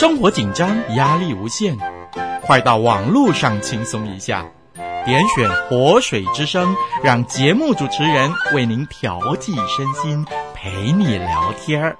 生活紧张，压力无限，快到网络上轻松一下，点选“活水之声”，让节目主持人为您调剂身心，陪你聊天儿。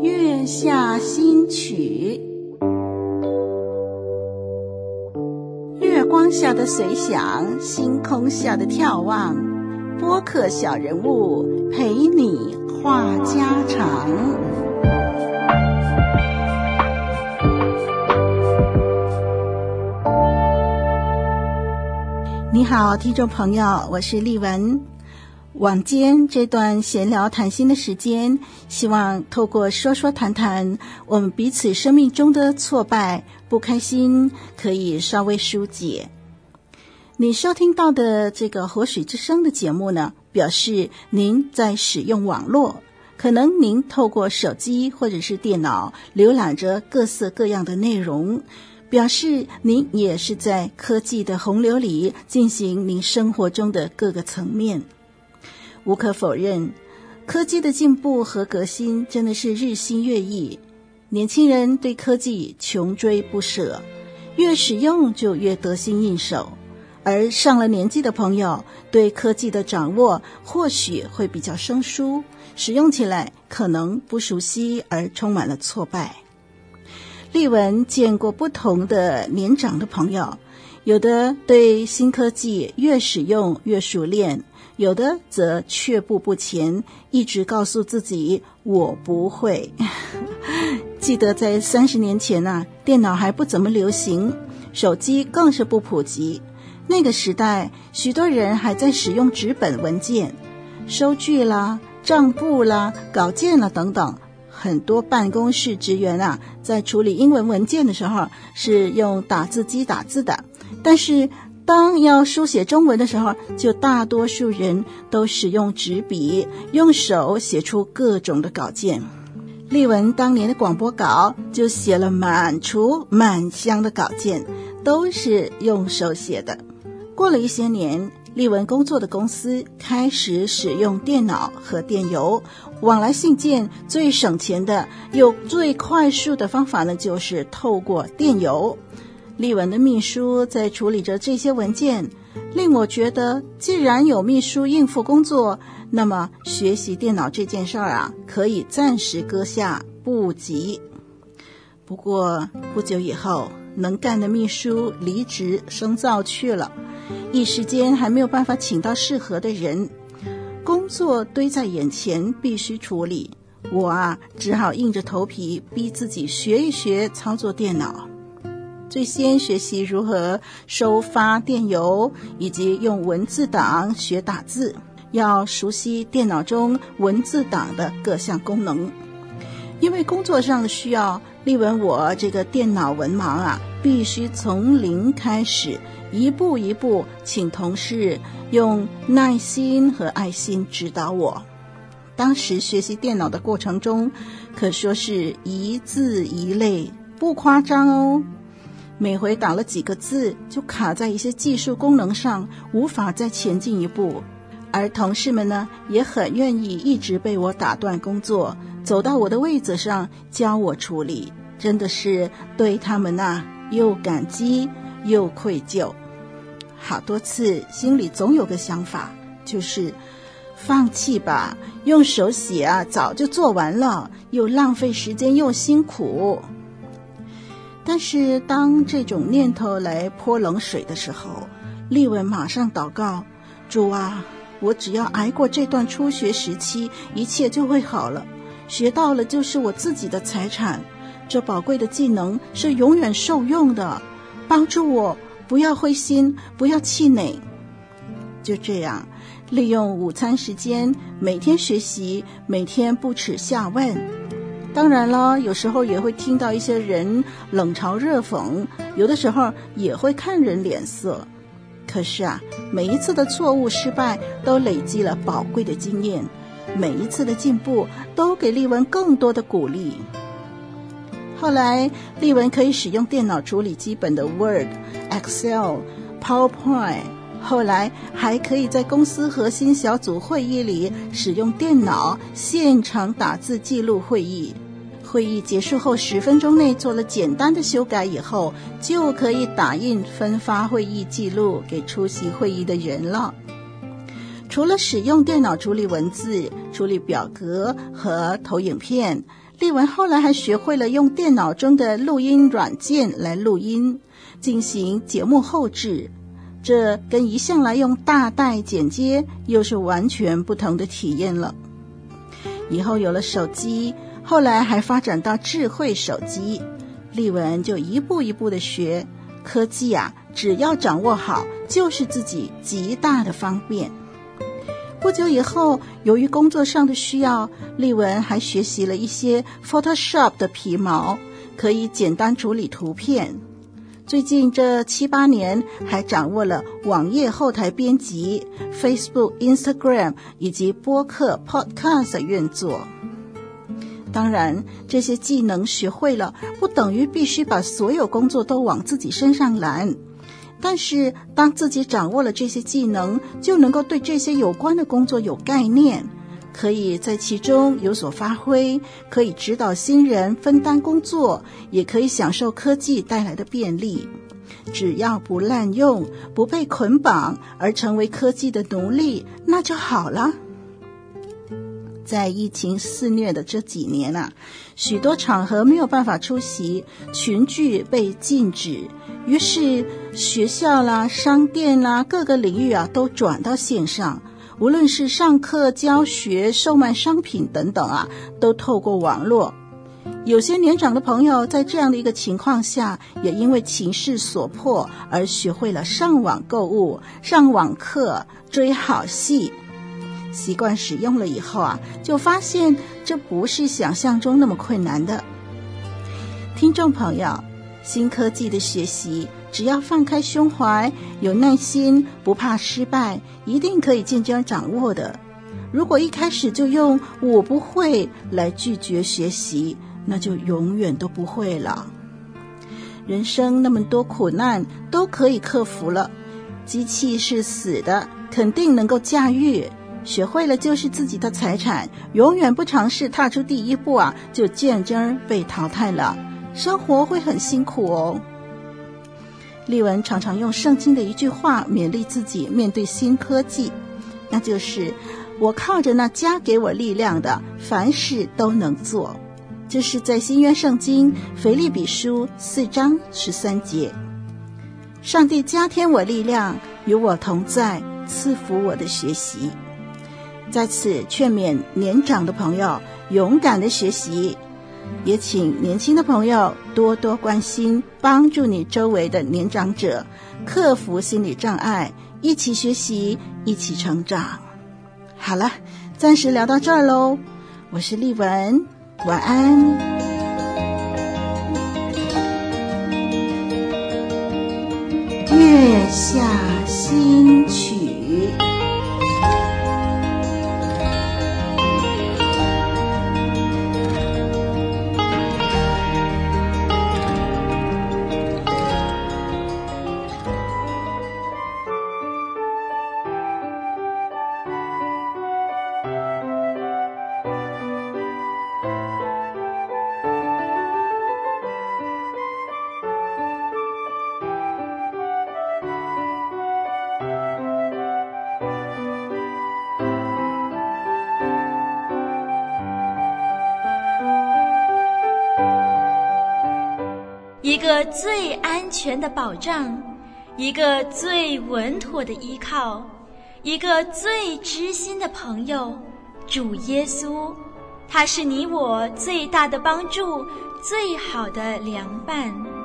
月下新曲，月光下的随想，星空下的眺望，播客小人物陪你话家常。你好，听众朋友，我是丽文。晚间这段闲聊谈心的时间，希望透过说说谈谈我们彼此生命中的挫败、不开心，可以稍微疏解。你收听到的这个《活水之声》的节目呢，表示您在使用网络，可能您透过手机或者是电脑浏览着各色各样的内容，表示您也是在科技的洪流里进行您生活中的各个层面。无可否认，科技的进步和革新真的是日新月异。年轻人对科技穷追不舍，越使用就越得心应手；而上了年纪的朋友对科技的掌握或许会比较生疏，使用起来可能不熟悉而充满了挫败。丽文见过不同的年长的朋友，有的对新科技越使用越熟练。有的则却步不前，一直告诉自己“我不会”。记得在三十年前呐、啊，电脑还不怎么流行，手机更是不普及。那个时代，许多人还在使用纸本文件、收据啦、账簿啦、稿件啦等等。很多办公室职员啊，在处理英文文件的时候是用打字机打字的，但是。当要书写中文的时候，就大多数人都使用纸笔，用手写出各种的稿件。丽文当年的广播稿就写了满橱满箱的稿件，都是用手写的。过了一些年，丽文工作的公司开始使用电脑和电邮往来信件，最省钱的又最快速的方法呢，就是透过电邮。丽文的秘书在处理着这些文件，令我觉得，既然有秘书应付工作，那么学习电脑这件事儿啊，可以暂时搁下，不急。不过不久以后，能干的秘书离职深造去了，一时间还没有办法请到适合的人，工作堆在眼前，必须处理。我啊，只好硬着头皮逼自己学一学操作电脑。最先学习如何收发电邮，以及用文字档学打字，要熟悉电脑中文字档的各项功能。因为工作上的需要，丽文我这个电脑文盲啊，必须从零开始，一步一步，请同事用耐心和爱心指导我。当时学习电脑的过程中，可说是一字一泪，不夸张哦。每回打了几个字，就卡在一些技术功能上，无法再前进一步。而同事们呢，也很愿意一直被我打断工作，走到我的位子上教我处理，真的是对他们呐、又感激又愧疚。好多次心里总有个想法，就是放弃吧，用手写啊，早就做完了，又浪费时间又辛苦。但是，当这种念头来泼冷水的时候，丽文马上祷告：“主啊，我只要挨过这段初学时期，一切就会好了。学到了就是我自己的财产，这宝贵的技能是永远受用的。帮助我，不要灰心，不要气馁。”就这样，利用午餐时间，每天学习，每天不耻下问。当然了，有时候也会听到一些人冷嘲热讽，有的时候也会看人脸色。可是啊，每一次的错误失败都累积了宝贵的经验，每一次的进步都给丽文更多的鼓励。后来，丽文可以使用电脑处理基本的 Word、Excel、PowerPoint，后来还可以在公司核心小组会议里使用电脑现场打字记录会议。会议结束后十分钟内做了简单的修改以后，就可以打印分发会议记录给出席会议的人了。除了使用电脑处理文字、处理表格和投影片，丽文后来还学会了用电脑中的录音软件来录音，进行节目后制。这跟一向来用大带剪接又是完全不同的体验了。以后有了手机，后来还发展到智慧手机，丽文就一步一步的学科技啊，只要掌握好，就是自己极大的方便。不久以后，由于工作上的需要，丽文还学习了一些 Photoshop 的皮毛，可以简单处理图片。最近这七八年，还掌握了网页后台编辑、Facebook、Instagram 以及播客 Podcast 的运作。当然，这些技能学会了，不等于必须把所有工作都往自己身上揽。但是，当自己掌握了这些技能，就能够对这些有关的工作有概念，可以在其中有所发挥，可以指导新人分担工作，也可以享受科技带来的便利。只要不滥用，不被捆绑，而成为科技的奴隶，那就好了。在疫情肆虐的这几年啊，许多场合没有办法出席，群聚被禁止。于是，学校啦、商店啦，各个领域啊，都转到线上。无论是上课、教学、售卖商品等等啊，都透过网络。有些年长的朋友在这样的一个情况下，也因为情势所迫而学会了上网购物、上网课、追好戏。习惯使用了以后啊，就发现这不是想象中那么困难的。听众朋友。新科技的学习，只要放开胸怀，有耐心，不怕失败，一定可以渐渐掌握的。如果一开始就用“我不会”来拒绝学习，那就永远都不会了。人生那么多苦难都可以克服了，机器是死的，肯定能够驾驭。学会了就是自己的财产，永远不尝试踏出第一步啊，就真儿被淘汰了。生活会很辛苦哦。丽文常常用圣经的一句话勉励自己面对新科技，那就是“我靠着那加给我力量的，凡事都能做”。这是在新约圣经腓立比书四章十三节。上帝加添我力量，与我同在，赐福我的学习。在此劝勉年长的朋友，勇敢的学习。也请年轻的朋友多多关心，帮助你周围的年长者克服心理障碍，一起学习，一起成长。好了，暂时聊到这儿喽。我是丽文，晚安。月下新曲。一个最安全的保障，一个最稳妥的依靠，一个最知心的朋友，主耶稣，他是你我最大的帮助，最好的良伴。